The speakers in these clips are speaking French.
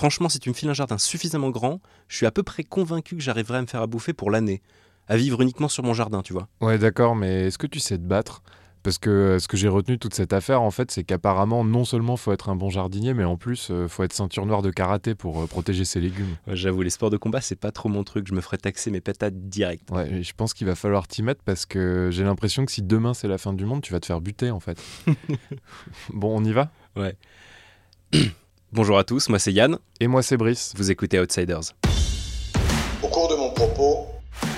Franchement, si tu me files un jardin suffisamment grand, je suis à peu près convaincu que j'arriverai à me faire à bouffer pour l'année. À vivre uniquement sur mon jardin, tu vois. Ouais, d'accord, mais est-ce que tu sais te battre? Parce que euh, ce que j'ai retenu toute cette affaire, en fait, c'est qu'apparemment, non seulement faut être un bon jardinier, mais en plus, euh, faut être ceinture noire de karaté pour euh, protéger ses légumes. Ouais, J'avoue, les sports de combat, c'est pas trop mon truc. Je me ferais taxer mes patates direct. Ouais, je pense qu'il va falloir t'y mettre parce que j'ai l'impression que si demain c'est la fin du monde, tu vas te faire buter en fait. bon, on y va? Bonjour à tous, moi c'est Yann. Et moi c'est Brice. Vous écoutez Outsiders. Au cours de mon propos,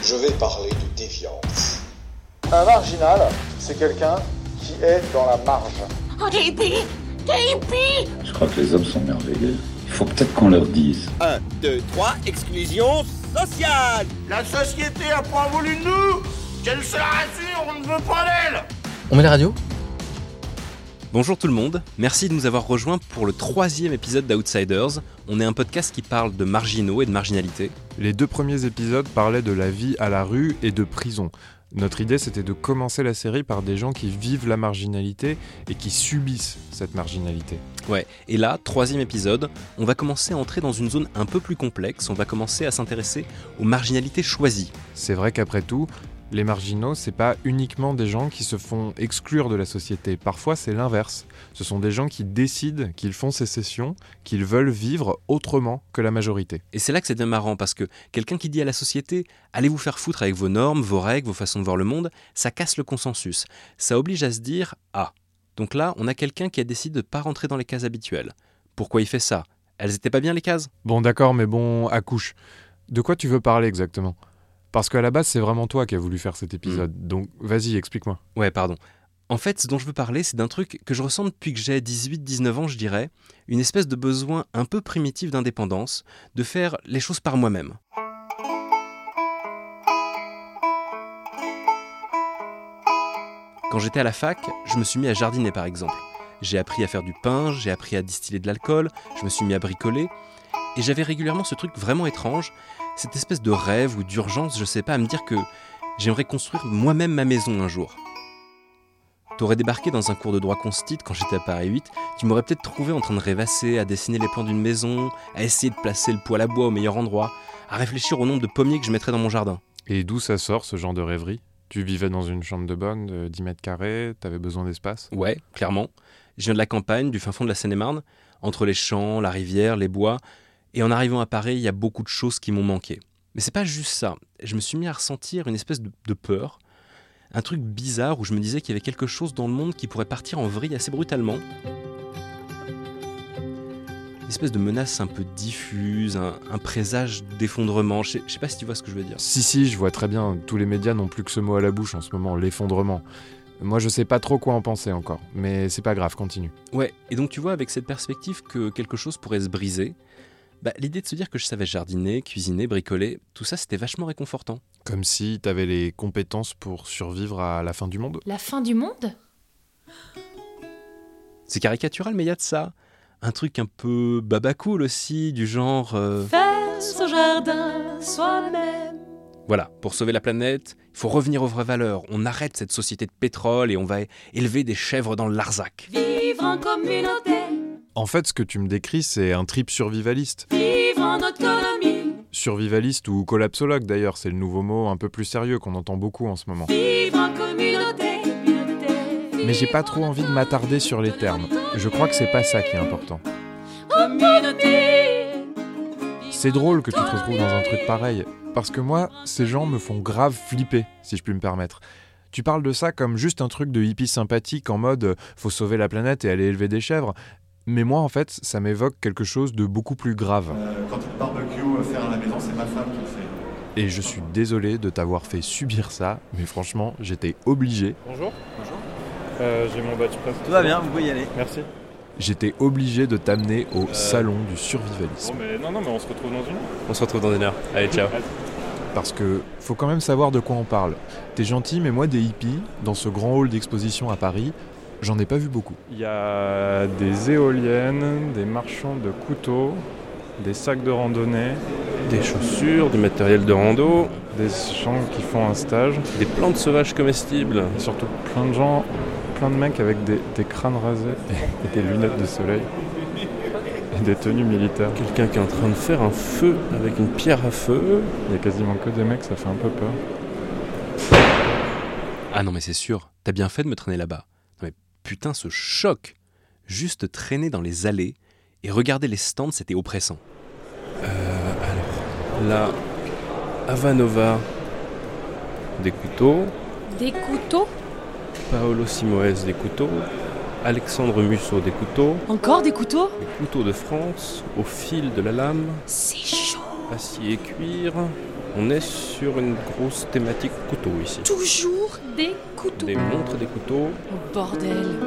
je vais parler de déviance. Un marginal, c'est quelqu'un qui est dans la marge. Oh, t'es hippie T'es hippie Je crois que les hommes sont merveilleux. Il faut peut-être qu'on leur dise. 1, 2, 3, exclusion sociale La société a pas voulu de nous Qu'elle se rassure, on ne veut pas d'elle On met la radio? Bonjour tout le monde, merci de nous avoir rejoints pour le troisième épisode d'Outsiders. On est un podcast qui parle de marginaux et de marginalité. Les deux premiers épisodes parlaient de la vie à la rue et de prison. Notre idée c'était de commencer la série par des gens qui vivent la marginalité et qui subissent cette marginalité. Ouais, et là, troisième épisode, on va commencer à entrer dans une zone un peu plus complexe, on va commencer à s'intéresser aux marginalités choisies. C'est vrai qu'après tout, les marginaux, c'est pas uniquement des gens qui se font exclure de la société. Parfois, c'est l'inverse. Ce sont des gens qui décident qu'ils font sécession, qu'ils veulent vivre autrement que la majorité. Et c'est là que c'est marrant, parce que quelqu'un qui dit à la société allez vous faire foutre avec vos normes, vos règles, vos façons de voir le monde, ça casse le consensus. Ça oblige à se dire ah. Donc là, on a quelqu'un qui a décidé de pas rentrer dans les cases habituelles. Pourquoi il fait ça? Elles étaient pas bien les cases? Bon, d'accord, mais bon, accouche. De quoi tu veux parler exactement? Parce qu'à la base, c'est vraiment toi qui as voulu faire cet épisode. Donc, vas-y, explique-moi. Ouais, pardon. En fait, ce dont je veux parler, c'est d'un truc que je ressens depuis que j'ai 18-19 ans, je dirais, une espèce de besoin un peu primitif d'indépendance, de faire les choses par moi-même. Quand j'étais à la fac, je me suis mis à jardiner par exemple. J'ai appris à faire du pain, j'ai appris à distiller de l'alcool, je me suis mis à bricoler, et j'avais régulièrement ce truc vraiment étrange, cette espèce de rêve ou d'urgence, je sais pas, à me dire que j'aimerais construire moi-même ma maison un jour. T'aurais débarqué dans un cours de droit constit quand j'étais à Paris 8, tu m'aurais peut-être trouvé en train de rêvasser, à dessiner les plans d'une maison, à essayer de placer le poêle à bois au meilleur endroit, à réfléchir au nombre de pommiers que je mettrais dans mon jardin. Et d'où ça sort ce genre de rêverie? Tu vivais dans une chambre de bonne de 10 mètres carrés, t'avais besoin d'espace? Ouais, clairement. Je viens de la campagne, du fin fond de la Seine-et-Marne, entre les champs, la rivière, les bois, et en arrivant à Paris, il y a beaucoup de choses qui m'ont manqué. Mais c'est pas juste ça. Je me suis mis à ressentir une espèce de, de peur, un truc bizarre où je me disais qu'il y avait quelque chose dans le monde qui pourrait partir en vrille assez brutalement. Une espèce de menace un peu diffuse, un, un présage d'effondrement. Je sais, je sais pas si tu vois ce que je veux dire. Si, si, je vois très bien. Tous les médias n'ont plus que ce mot à la bouche en ce moment, l'effondrement. Moi, je sais pas trop quoi en penser encore, mais c'est pas grave, continue. Ouais, et donc tu vois, avec cette perspective que quelque chose pourrait se briser, bah, l'idée de se dire que je savais jardiner, cuisiner, bricoler, tout ça c'était vachement réconfortant. Comme si t'avais les compétences pour survivre à la fin du monde. La fin du monde? C'est caricatural, mais il y a de ça. Un truc un peu babacool aussi, du genre. euh, Faire son jardin soi-même. Voilà, pour sauver la planète, il faut revenir aux vraies valeurs. On arrête cette société de pétrole et on va élever des chèvres dans le Larzac. Vivre en communauté. En fait, ce que tu me décris, c'est un trip survivaliste. Vivre en autonomie. Survivaliste ou collapsologue d'ailleurs, c'est le nouveau mot un peu plus sérieux qu'on entend beaucoup en ce moment. Vivre en communauté. communauté. Mais j'ai pas trop envie de m'attarder sur les termes. Je crois que c'est pas ça qui est important. C'est drôle que tu te retrouves dans un truc pareil, parce que moi, ces gens me font grave flipper, si je puis me permettre. Tu parles de ça comme juste un truc de hippie sympathique en mode euh, faut sauver la planète et aller élever des chèvres. Mais moi, en fait, ça m'évoque quelque chose de beaucoup plus grave. Quand le barbecue euh, faire à la maison, c'est ma femme qui le fait. Et je suis désolé de t'avoir fait subir ça, mais franchement, j'étais obligé. Bonjour. Bonjour. Euh, J'ai mon badge presse. Tout va bien, vous pouvez y aller. Merci. J'étais obligé de t'amener au salon du survivalisme. Bon, mais non, non, mais on se retrouve dans une heure. On se retrouve dans une heure. Allez, ciao. Parce que faut quand même savoir de quoi on parle. T'es gentil, mais moi, des hippies, dans ce grand hall d'exposition à Paris, j'en ai pas vu beaucoup. Il y a des éoliennes, des marchands de couteaux, des sacs de randonnée, des chaussures, du matériel de rando, des gens qui font un stage, des plantes sauvages comestibles, et surtout plein de gens, plein de mecs avec des, des crânes rasés et des lunettes de soleil. Et des tenues militaires. Quelqu'un qui est en train de faire un feu avec une pierre à feu. Il y a quasiment que des mecs, ça fait un peu peur. Ah non mais c'est sûr, t'as bien fait de me traîner là-bas. Putain ce choc Juste traîner dans les allées et regarder les stands, c'était oppressant. Euh, alors, là, Avanova, des couteaux. Des couteaux? Paolo Simoes, des couteaux. Alexandre Musso, des couteaux. Encore des couteaux? Des couteaux de France, au fil de la lame. C'est chaud Acier et cuir. On est sur une grosse thématique couteau ici. Toujours des couteaux Des montres, des couteaux, Oh bordel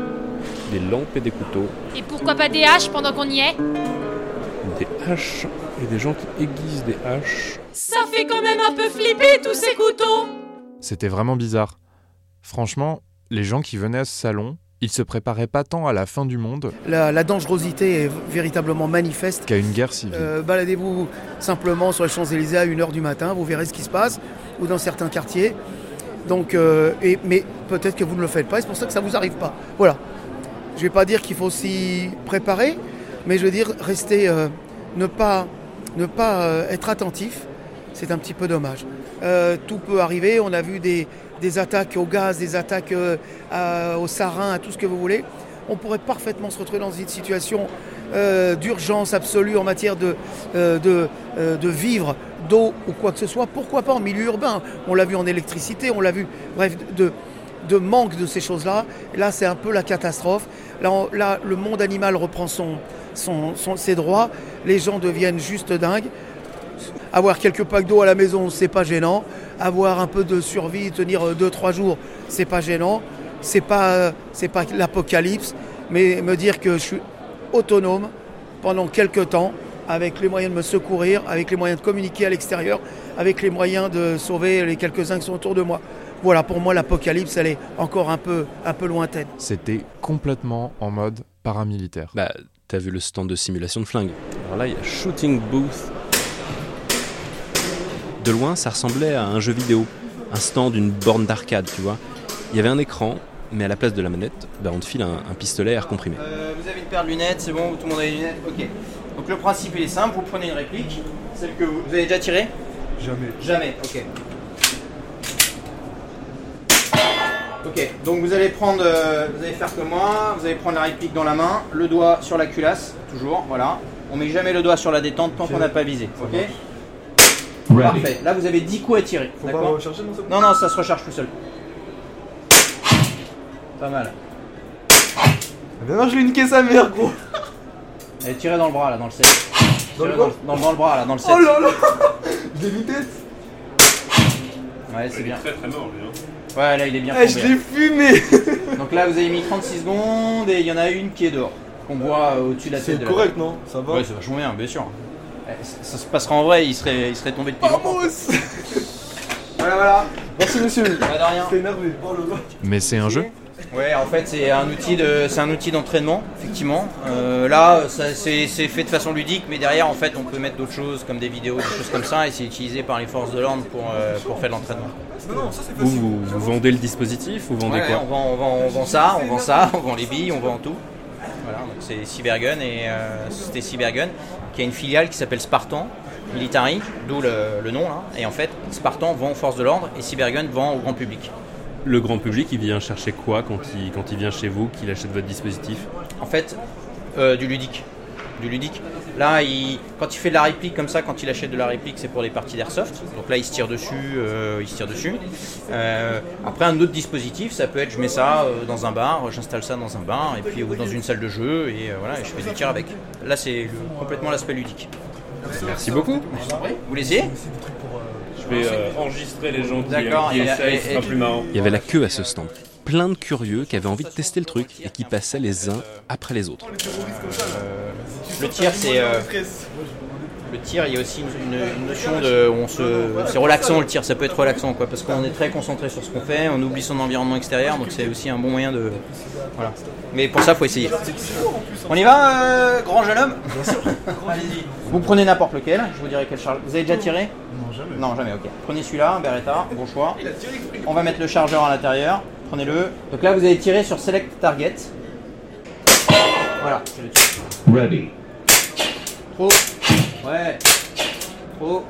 des lampes et des couteaux. Et pourquoi pas des haches pendant qu'on y est? Des haches et des gens qui aiguisent des haches. Ça fait quand même un peu flipper tous ces couteaux C'était vraiment bizarre. Franchement, les gens qui venaient à ce salon, ils se préparaient pas tant à la fin du monde La, la dangerosité est véritablement manifeste. qu'à une guerre civile. Euh, Baladez-vous simplement sur les Champs-Élysées à 1h du matin, vous verrez ce qui se passe, ou dans certains quartiers. Donc, euh, et, mais peut-être que vous ne le faites pas, et c'est pour ça que ça ne vous arrive pas. Voilà. Je ne vais pas dire qu'il faut s'y préparer, mais je veux dire, rester, euh, ne pas, ne pas être attentif, c'est un petit peu dommage. Tout peut arriver, on a vu des, des attaques au gaz, des attaques euh, au sarin, à tout ce que vous voulez. On pourrait parfaitement se retrouver dans une situation euh, d'urgence absolue en matière de, euh, euh, d'eau ou quoi que ce soit. Pourquoi pas en milieu urbain? On l'a vu en électricité, on l'a vu, bref, de, manque de ces choses-là. Là, c'est un peu la catastrophe. Là, le monde animal reprend son- ses droits. Les gens deviennent juste dingues. Avoir quelques packs d'eau à la maison, c'est pas gênant. Avoir un peu de survie, tenir 2-3 jours, c'est pas gênant. C'est pas, euh, c'est pas l'apocalypse, mais me dire que je suis autonome pendant quelques temps, avec les moyens de me secourir, avec les moyens de communiquer à l'extérieur, avec les moyens de sauver les quelques-uns qui sont autour de moi. Voilà, pour moi, l'apocalypse, elle est encore un peu, un peu lointaine. C'était complètement en mode paramilitaire. Bah, t'as vu le stand de simulation de flingue. Alors là, il y a Shooting Booth. De loin, ça ressemblait à un jeu vidéo, un stand d'une borne d'arcade, tu vois. Il y avait un écran, mais à la place de la manette, bah, on te file un, un pistolet à air comprimé. Euh, vous avez une paire de lunettes, c'est bon, tout le monde a les lunettes Ok. Donc le principe il est simple, vous prenez une réplique, celle que vous, vous avez déjà tiré Jamais. Jamais, ok. Ok, donc vous allez prendre, euh, vous allez faire comme moi, vous allez prendre la réplique dans la main, le doigt sur la culasse, toujours, voilà. On met jamais le doigt sur la détente tant qu'on n'a pas visé, ok Parfait, là vous avez 10 coups à tirer, Faut pas recharger non Non, non, ça se recharge tout seul. Pas mal. Ben non, je l'ai niqué sa mère, gros Elle est tirée dans le bras là, dans le set. Dans le dans, dans le bras là, dans le set. Oh là là mis tête Ouais, c'est bien. très très mort, lui. Ouais, là il est bien Eh, je l'ai fumé Donc là vous avez mis 36 secondes et il y en a une qui est dehors. Qu'on voit euh, au-dessus de la tête. C'est de la- correct, non? Ça va? Ouais, c'est vachement bien, bien sûr. Eh, Ça, ça se passera en vrai, il serait, il serait tombé depuis longtemps. Voilà, voilà. Merci monsieur Pas de rien. T'es énervé Oh Mais c'est un jeu Ouais, en fait, c'est un outil de, c'est un outil d'entraînement, effectivement. Euh, là, ça, c'est, c'est fait de façon ludique, mais derrière, en fait, on peut mettre d'autres choses comme des vidéos, des choses comme ça, et c'est utilisé par les forces de l'ordre pour, euh, pour faire de l'entraînement. Vous, vous, vous vendez le dispositif Vous vendez Ouais, quoi on, vend, on, vend, on vend ça, on vend ça, on vend les billes, on vend tout. Voilà, donc c'est Cybergun et euh, c'était Cybergun qui a une filiale qui s'appelle Spartan Military, d'où le, le nom là. Et en fait, Spartan vend aux forces de l'ordre et Cybergun vend au grand public. Le grand public, il vient chercher quoi quand il, quand il vient chez vous, qu'il achète votre dispositif? En fait, euh, du ludique. Du ludique. Là, il, quand il fait de la réplique comme ça, quand il achète de la réplique, c'est pour les parties d'airsoft. Donc là, il se tire dessus, euh, il se tire dessus. Euh, après, un autre dispositif, ça peut être, je mets ça euh, dans un bar, j'installe ça dans un bar, et puis ou dans une salle de jeu, et euh, voilà, et je fais du tir avec. Là, c'est le- complètement l'aspect ludique. Merci beaucoup. Vous l'essayez Je vais euh, enregistrer les gens qui, D'accord, qui et- essayent, ce sera plus marrant. Il y avait la queue à ce stand. Plein de curieux qui avaient envie de tester le truc et qui passaient les uns après les autres. Le tir, c'est. euh, le tir, il y a aussi une, notion de. On se, c'est relaxant le tir, ça peut être relaxant quoi, parce qu'on est très concentré sur ce qu'on fait, on oublie son environnement extérieur, donc c'est aussi un bon moyen de. Voilà. Mais pour ça, faut essayer. On y va, euh, grand jeune homme? Vous prenez n'importe lequel, je vous dirai quel charge. Vous avez déjà tiré? Non, jamais. Non, jamais, ok. Prenez celui-là, Beretta, bon choix. On va mettre le chargeur à l'intérieur, prenez-le. Donc là, vous allez tirer sur Select Target. Voilà, c'est le tir. Ready. Trop. Ouais. Trop.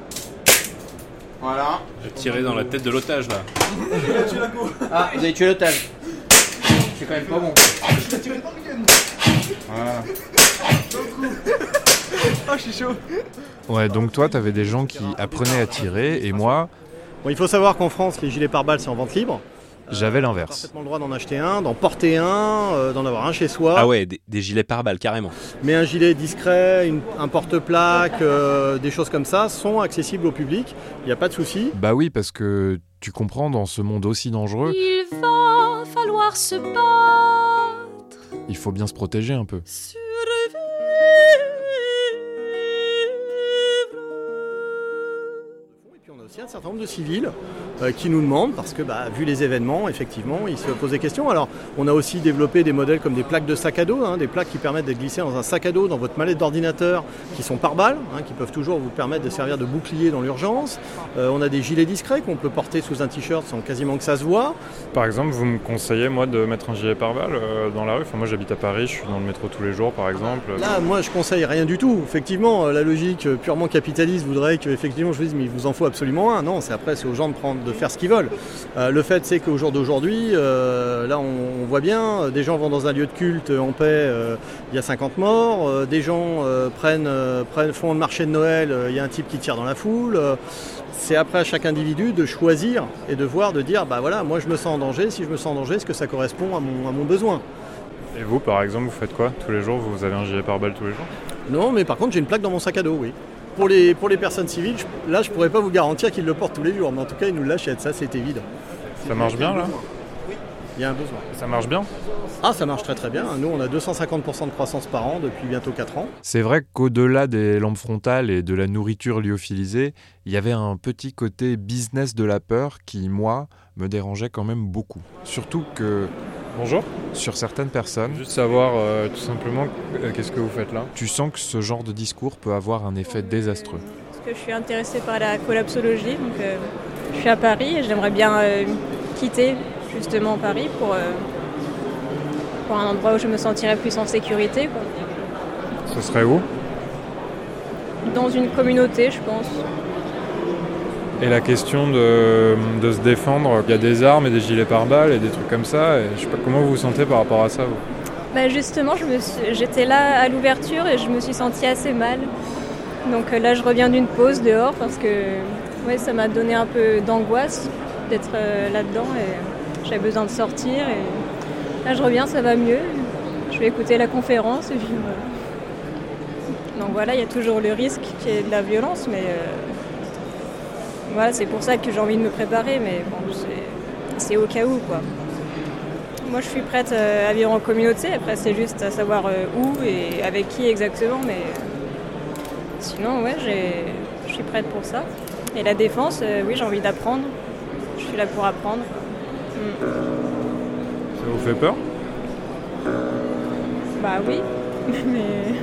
Voilà. J'ai tiré dans la tête de l'otage là. Ah, vous avez tué l'otage. C'est quand même pas bon. Voilà. Ah, je suis chaud. Ouais, donc toi, t'avais des gens qui apprenaient à tirer, et moi, Bon, il faut savoir qu'en France, les gilets pare-balles, c'est en vente libre. J'avais l'inverse. Parfaitement le droit d'en acheter un, d'en porter un, euh, d'en avoir un chez soi. Ah ouais, des, des gilets pare-balles, carrément. Mais un gilet discret, une- un porte-plaque, euh, des choses comme ça sont accessibles au public. Il n'y a pas de souci. Bah oui, parce que tu comprends, dans ce monde aussi dangereux, Il va falloir se battre. il faut bien se protéger un peu. Aussi un certain nombre de civils euh, qui nous demandent, parce que bah, vu les événements, effectivement, ils se posent des questions. Alors on a aussi développé des modèles comme des plaques de sac à dos, hein, des plaques qui permettent d'être glissées dans un sac à dos, dans votre mallette d'ordinateur, qui sont par balle, hein, qui peuvent toujours vous permettre de servir de bouclier dans l'urgence. Euh, on a des gilets discrets qu'on peut porter sous un t-shirt sans quasiment que ça se voit. Par exemple, vous me conseillez moi de mettre un gilet pare-balles euh, dans la rue Enfin, moi j'habite à Paris, je suis dans le métro tous les jours par exemple. Là, moi, je conseille rien du tout. Effectivement, euh, la logique purement capitaliste voudrait que, effectivement, je vous dise, mais il vous en faut absolument un. Non, c'est après, c'est aux gens de prendre, de faire ce qu'ils veulent. Euh, le fait, c'est qu'au jour d'aujourd'hui, euh, là, on, on voit bien, euh, des gens vont dans un lieu de culte en paix, il y a 50 morts. des gens prennent, prennent, font le marché de Noël, il y a un type qui tire dans la foule. c'est après à chaque individu de choisir et de voir, de dire, bah voilà, moi je me sens en danger. Si je me sens en danger, est-ce que ça correspond à mon, à mon besoin? Et vous par exemple, vous faites quoi? Tous les jours, vous avez un gilet pare-balles tous les jours? Non, mais par contre, j'ai une plaque dans mon sac à dos, oui. Pour les, pour les personnes civiles, je- là, je pourrais pas vous garantir qu'ils le portent tous les jours, mais en tout cas, ils nous l'achètent, ça, c'est évident. Ça marche bien là? Il y a un besoin. Ça marche bien? Ah, ça marche très très bien. Nous, on a 250% de croissance par an depuis bientôt 4 ans. C'est vrai qu'au-delà des lampes frontales et de la nourriture lyophilisée, il y avait un petit côté business de la peur qui, moi, me dérangeait quand même beaucoup. Surtout que, Bonjour. sur certaines personnes, Juste savoir euh, tout simplement euh, qu'est-ce que vous faites là? tu sens que ce genre de discours peut avoir un effet désastreux. Parce que je suis intéressée par la collapsologie, donc euh, je suis à Paris et j'aimerais bien euh, quitter justement Paris pour, euh, pour un endroit où je me sentirais plus en sécurité. quoi. Ce serait où? Dans une communauté, je pense. Et la question de, se défendre, il y a des armes et des gilets pare-balles et des trucs comme ça. Je sais pas comment vous vous sentez par rapport à ça. Vous? Bah justement, j'étais là à l'ouverture et je me suis sentie assez mal. Donc euh, là, je reviens d'une pause dehors parce que ouais, ça m'a donné un peu d'angoisse d'être euh, là-dedans et j'avais besoin de sortir. Là, je reviens, ça va mieux. Je vais écouter la conférence et puis voilà. Donc voilà, il y a toujours le risque qu'il y ait de la violence, mais euh, voilà, c'est pour ça que j'ai envie de me préparer. Mais bon, c'est- au cas où quoi. Moi, je suis prête euh, à vivre en communauté. Après, c'est juste à savoir euh, où et avec qui exactement. Mais sinon, ouais, je suis prête pour ça. Et la défense, euh, oui, j'ai envie d'apprendre. Je suis là pour apprendre. Mm. Ça vous fait peur? Bah oui. Mais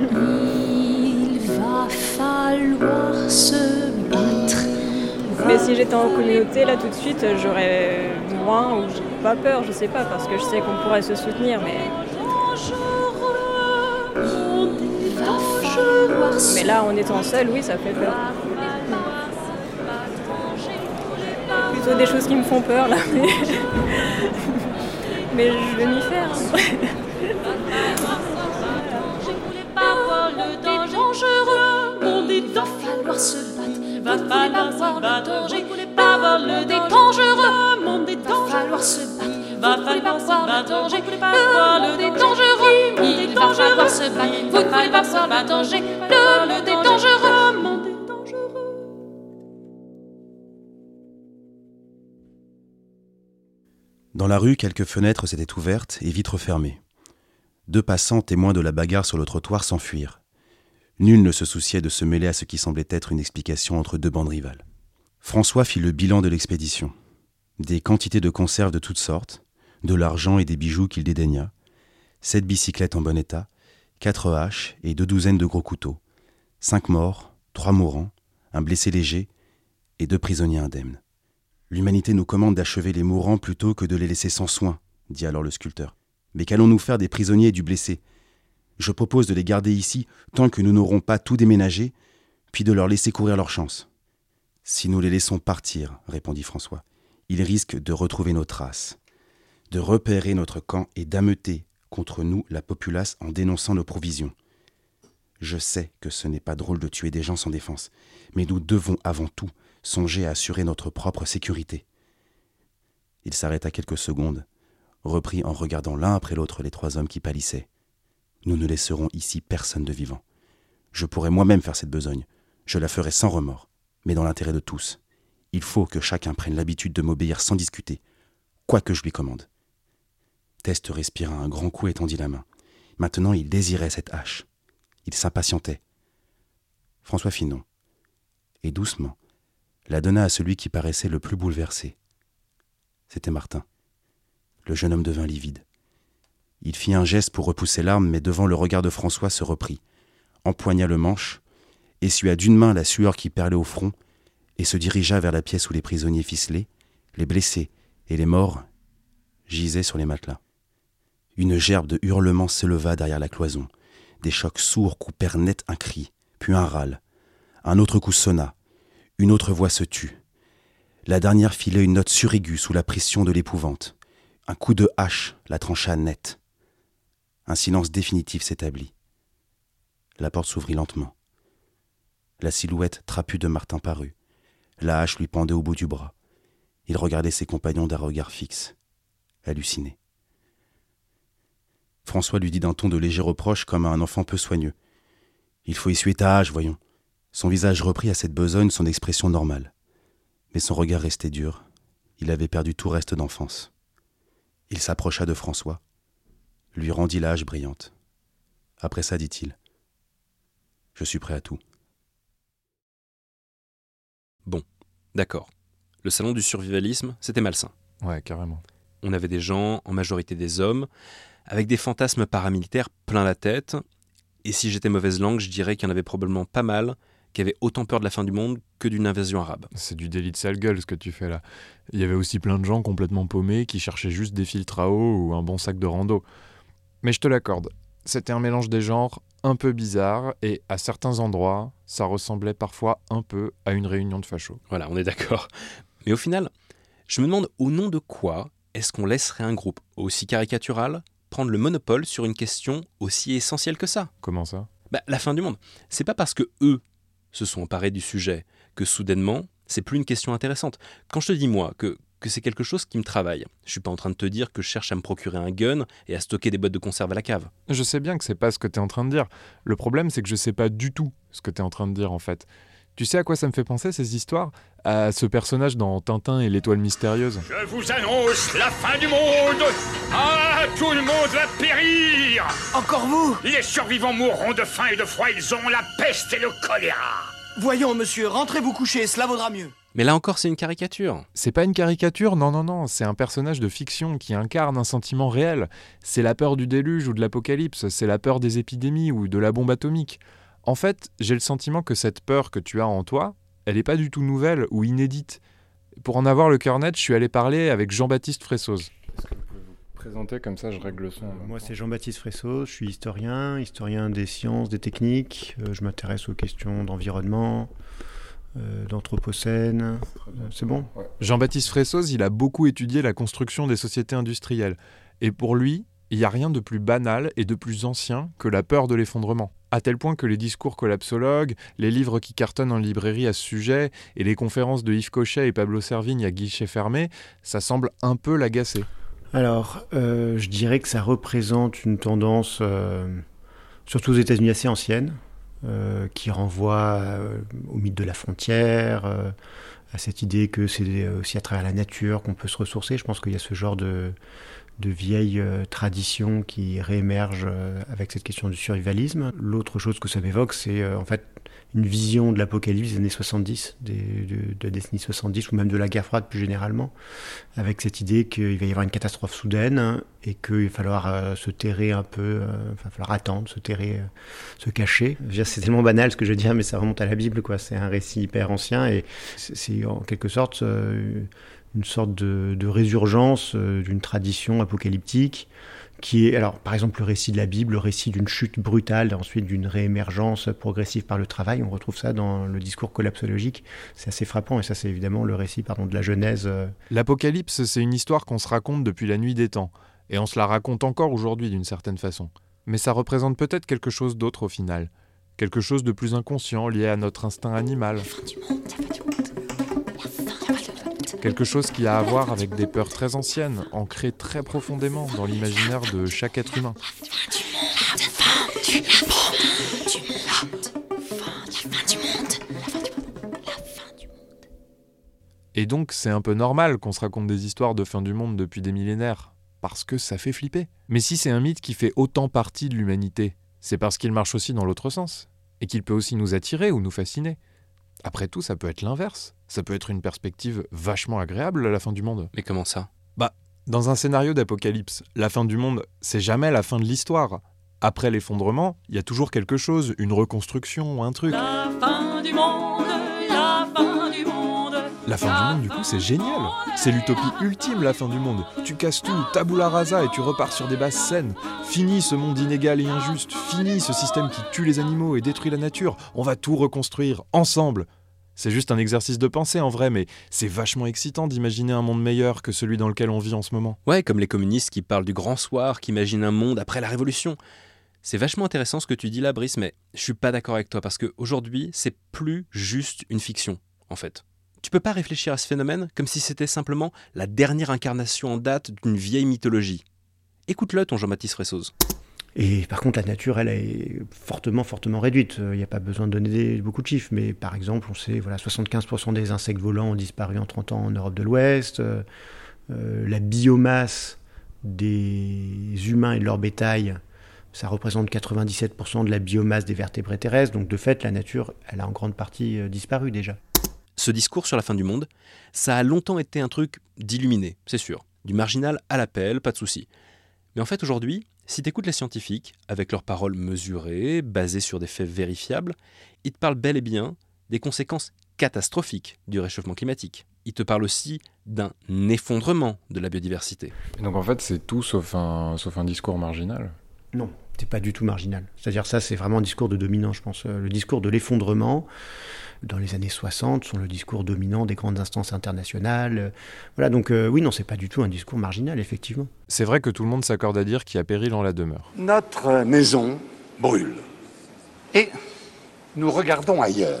Il va falloir se battre. Mais si j'étais en communauté, là tout de suite, j'aurais moins ou pas peur, je sais pas, parce que je sais qu'on pourrait se soutenir, mais. Mais là, en étant seul, oui, ça fait peur. Plutôt des choses qui me font peur, là, mais. mais je vais m'y faire. pas le il va falloir se battre. Je voulais pas voir le dangereux, mon dé dangereux. Va falloir se battre. Va falloir se battre, je voulais pas voir le dé dangereux, dangereux. Va falloir se battre. Vous ne voulez pas voir le danger, le, le dé dangereux, Dans la rue, quelques fenêtres s'étaient ouvertes et vitres fermées. Deux passants témoins de la bagarre sur le trottoir s'enfuirent. Nul ne se souciait de se mêler à ce qui semblait être une explication entre deux bandes rivales. François fit le bilan de l'expédition. Des quantités de conserves de toutes sortes, de l'argent et des bijoux qu'il dédaigna, sept bicyclettes en bon état, quatre haches et deux douzaines de gros couteaux, cinq morts, trois mourants, un blessé léger et deux prisonniers indemnes. L'humanité nous commande d'achever les mourants plutôt que de les laisser sans soin, dit alors le sculpteur. Mais qu'allons-nous faire des prisonniers et du blessé? Je propose de les garder ici tant que nous n'aurons pas tout déménagé, puis de leur laisser courir leur chance. Si nous les laissons partir, répondit François, ils risquent de retrouver nos traces, de repérer notre camp et d'ameuter contre nous la populace en dénonçant nos provisions. Je sais que ce n'est pas drôle de tuer des gens sans défense, mais nous devons avant tout songer à assurer notre propre sécurité. Il s'arrêta quelques secondes, reprit en regardant l'un après l'autre les trois hommes qui pâlissaient. Nous ne laisserons ici personne de vivant. Je pourrais moi-même faire cette besogne. Je la ferai sans remords, mais dans l'intérêt de tous. Il faut que chacun prenne l'habitude de m'obéir sans discuter, quoi que je lui commande. Test respira un grand coup et tendit la main. Maintenant, il désirait cette hache. Il s'impatientait. François Finon, et doucement, la donna à celui qui paraissait le plus bouleversé. C'était Martin. Le jeune homme devint livide. Il fit un geste pour repousser l'arme, mais devant le regard de François se reprit, empoigna le manche, essuya d'une main la sueur qui perlait au front, et se dirigea vers la pièce où les prisonniers ficelés, les blessés et les morts gisaient sur les matelas. Une gerbe de hurlements s'éleva derrière la cloison. Des chocs sourds coupèrent net un cri, puis un râle. Un autre coup sonna. Une autre voix se tut. La dernière filait une note suraiguë sous la pression de l'épouvante. Un coup de hache la trancha net. Un silence définitif s'établit. La porte s'ouvrit lentement. La silhouette trapue de Martin parut. La hache lui pendait au bout du bras. Il regardait ses compagnons d'un regard fixe, halluciné. François lui dit d'un ton de léger reproche comme à un enfant peu soigneux. Il faut essuyer ta hache, voyons. Son visage reprit à cette besogne son expression normale. Mais son regard restait dur. Il avait perdu tout reste d'enfance. Il s'approcha de François, lui rendit la hache brillante. Après ça, dit-il, je suis prêt à tout. Bon, d'accord. Le salon du survivalisme, c'était malsain. Ouais, carrément. On avait des gens, en majorité des hommes, avec des fantasmes paramilitaires plein la tête. Et si j'étais mauvaise langue, je dirais qu'il y en avait probablement pas mal qui avaient autant peur de la fin du monde que d'une invasion arabe. C'est du délit de sale gueule ce que tu fais là. Il y avait aussi plein de gens complètement paumés qui cherchaient juste des filtres à eau ou un bon sac de rando. Mais je te l'accorde, c'était un mélange des genres un peu bizarre et à certains endroits, ça ressemblait parfois un peu à une réunion de fachos. Voilà, on est d'accord. Mais au final, je me demande au nom de quoi est-ce qu'on laisserait un groupe aussi caricatural prendre le monopole sur une question aussi essentielle que ça? Comment ça? Bah, La fin du monde. C'est pas parce que eux se sont emparés du sujet que soudainement, c'est plus une question intéressante. Quand je te dis moi que, que c'est quelque chose qui me travaille, je suis pas en train de te dire que je cherche à me procurer un gun et à stocker des boîtes de conserve à la cave. Je sais bien que c'est pas ce que tu es en train de dire. Le problème c'est que je sais pas du tout ce que tu es en train de dire en fait. Tu sais à quoi ça me fait penser ces histoires? À ce personnage dans Tintin et l'étoile mystérieuse. Je vous annonce la fin du monde Ah, tout le monde va périr Encore vous? Les survivants mourront de faim et de froid, ils ont la peste et le choléra Voyons, monsieur, rentrez vous coucher, cela vaudra mieux. Mais là encore, c'est une caricature. C'est pas une caricature, non, non, non, c'est un personnage de fiction qui incarne un sentiment réel. C'est la peur du déluge ou de l'apocalypse, c'est la peur des épidémies ou de la bombe atomique. En fait, j'ai le sentiment que cette peur que tu as en toi, elle n'est pas du tout nouvelle ou inédite. Pour en avoir le cœur net, je suis allé parler avec Jean-Baptiste Fressoz. Est-ce que vous pouvez vous présenter comme ça, je règle le son Moi, c'est Jean-Baptiste Fressoz, je suis historien, historien des sciences, des techniques. Euh, je m'intéresse aux questions d'environnement, euh, d'anthropocène. Euh, c'est bon ouais. Jean-Baptiste Fressoz, il a beaucoup étudié la construction des sociétés industrielles. Et pour lui, il n'y a rien de plus banal et de plus ancien que la peur de l'effondrement. À tel point que les discours collapsologues, les livres qui cartonnent en librairie à ce sujet, et les conférences de Yves Cochet et Pablo Servigne à guichet fermé, ça semble un peu l'agacer. Alors, euh, je dirais que ça représente une tendance, euh, surtout aux États-Unis, assez ancienne, euh, qui renvoie euh, au mythe de la frontière, euh, à cette idée que c'est aussi à travers la nature qu'on peut se ressourcer. Je pense qu'il y a ce genre de, de vieilles euh, traditions qui réémergent euh, avec cette question du survivalisme. L'autre chose que ça m'évoque, c'est euh, en fait une vision de l'apocalypse des années 70, des, de, la décennie 70, ou même de la guerre froide plus généralement, avec cette idée qu'il va y avoir une catastrophe soudaine et qu'il va falloir euh, se terrer un peu, euh, enfin, il va falloir attendre, se terrer, euh, se cacher. C'est tellement banal ce que je dire, mais ça remonte à la Bible, quoi. C'est un récit hyper ancien et c'est en quelque sorte euh, une sorte de, résurgence euh, d'une tradition apocalyptique qui est, alors, par exemple, le récit de la Bible, le récit d'une chute brutale, ensuite d'une réémergence progressive par le travail. On retrouve ça dans le discours collapsologique. C'est assez frappant, et ça, c'est évidemment le récit pardon, de la Genèse. euh, L'Apocalypse, c'est une histoire qu'on se raconte depuis la nuit des temps, et on se la raconte encore aujourd'hui d'une certaine façon. Mais ça représente peut-être quelque chose d'autre au final, quelque chose de plus inconscient lié à notre instinct animal. Quelque chose qui a à voir avec des peurs très anciennes, ancrées très profondément dans l'imaginaire de chaque être humain. Et donc c'est un peu normal qu'on se raconte des histoires de fin du monde depuis des millénaires, parce que ça fait flipper. Mais si c'est un mythe qui fait autant partie de l'humanité, c'est parce qu'il marche aussi dans l'autre sens, et qu'il peut aussi nous attirer ou nous fasciner. Après tout, ça peut être l'inverse. Ça peut être une perspective vachement agréable à la fin du monde. Mais comment ça? Bah, dans un scénario d'apocalypse, la fin du monde, c'est jamais la fin de l'histoire. Après l'effondrement, il y a toujours quelque chose, une reconstruction, un truc. La fin du monde, La fin du monde, du coup, c'est génial. C'est l'utopie ultime, la fin du monde. Tu casses tout, tabula rasa, et tu repars sur des bases saines. Fini ce monde inégal et injuste. Fini ce système qui tue les animaux et détruit la nature. On va tout reconstruire, ensemble. C'est juste un exercice de pensée en vrai, mais c'est vachement excitant d'imaginer un monde meilleur que celui dans lequel on vit en ce moment. Ouais, comme les communistes qui parlent du grand soir, qui imaginent un monde après la révolution. C'est vachement intéressant ce que tu dis là, Brice, mais je suis pas d'accord avec toi parce qu'aujourd'hui, c'est plus juste une fiction, en fait. Tu peux pas réfléchir à ce phénomène comme si c'était simplement la dernière incarnation en date d'une vieille mythologie. Écoute-le, ton Jean-Baptiste Fressoz. Et par contre, la nature, elle est fortement, fortement réduite. Il n'y a pas besoin de donner beaucoup de chiffres, mais par exemple, on sait, voilà, 75% des insectes volants ont disparu en 30 ans en Europe de l'Ouest. Euh, euh, la biomasse des humains et de leur bétail, ça représente 97% de la biomasse des vertébrés terrestres. Donc de fait, la nature, elle a en grande partie euh, disparu déjà. Ce discours sur la fin du monde, ça a longtemps été un truc d'illuminé, c'est sûr. Du marginal à l'appel, pas de souci. Mais en fait, aujourd'hui, si t'écoutes les scientifiques, avec leurs paroles mesurées, basées sur des faits vérifiables, ils te parlent bel et bien des conséquences catastrophiques du réchauffement climatique. Ils te parlent aussi d'un effondrement de la biodiversité. Et donc en fait, c'est tout sauf un, sauf un discours marginal? Non, c'est pas du tout marginal. C'est-à-dire ça, c'est vraiment un discours de dominant, je pense. Euh, Le discours de l'effondrement, dans les années 60, sont le discours dominant des grandes instances internationales. Euh, Voilà, donc euh, oui, non, c'est pas du tout un discours marginal, effectivement. C'est vrai que tout le monde s'accorde à dire qu'il y a péril en la demeure. Notre maison brûle. Et nous regardons ailleurs.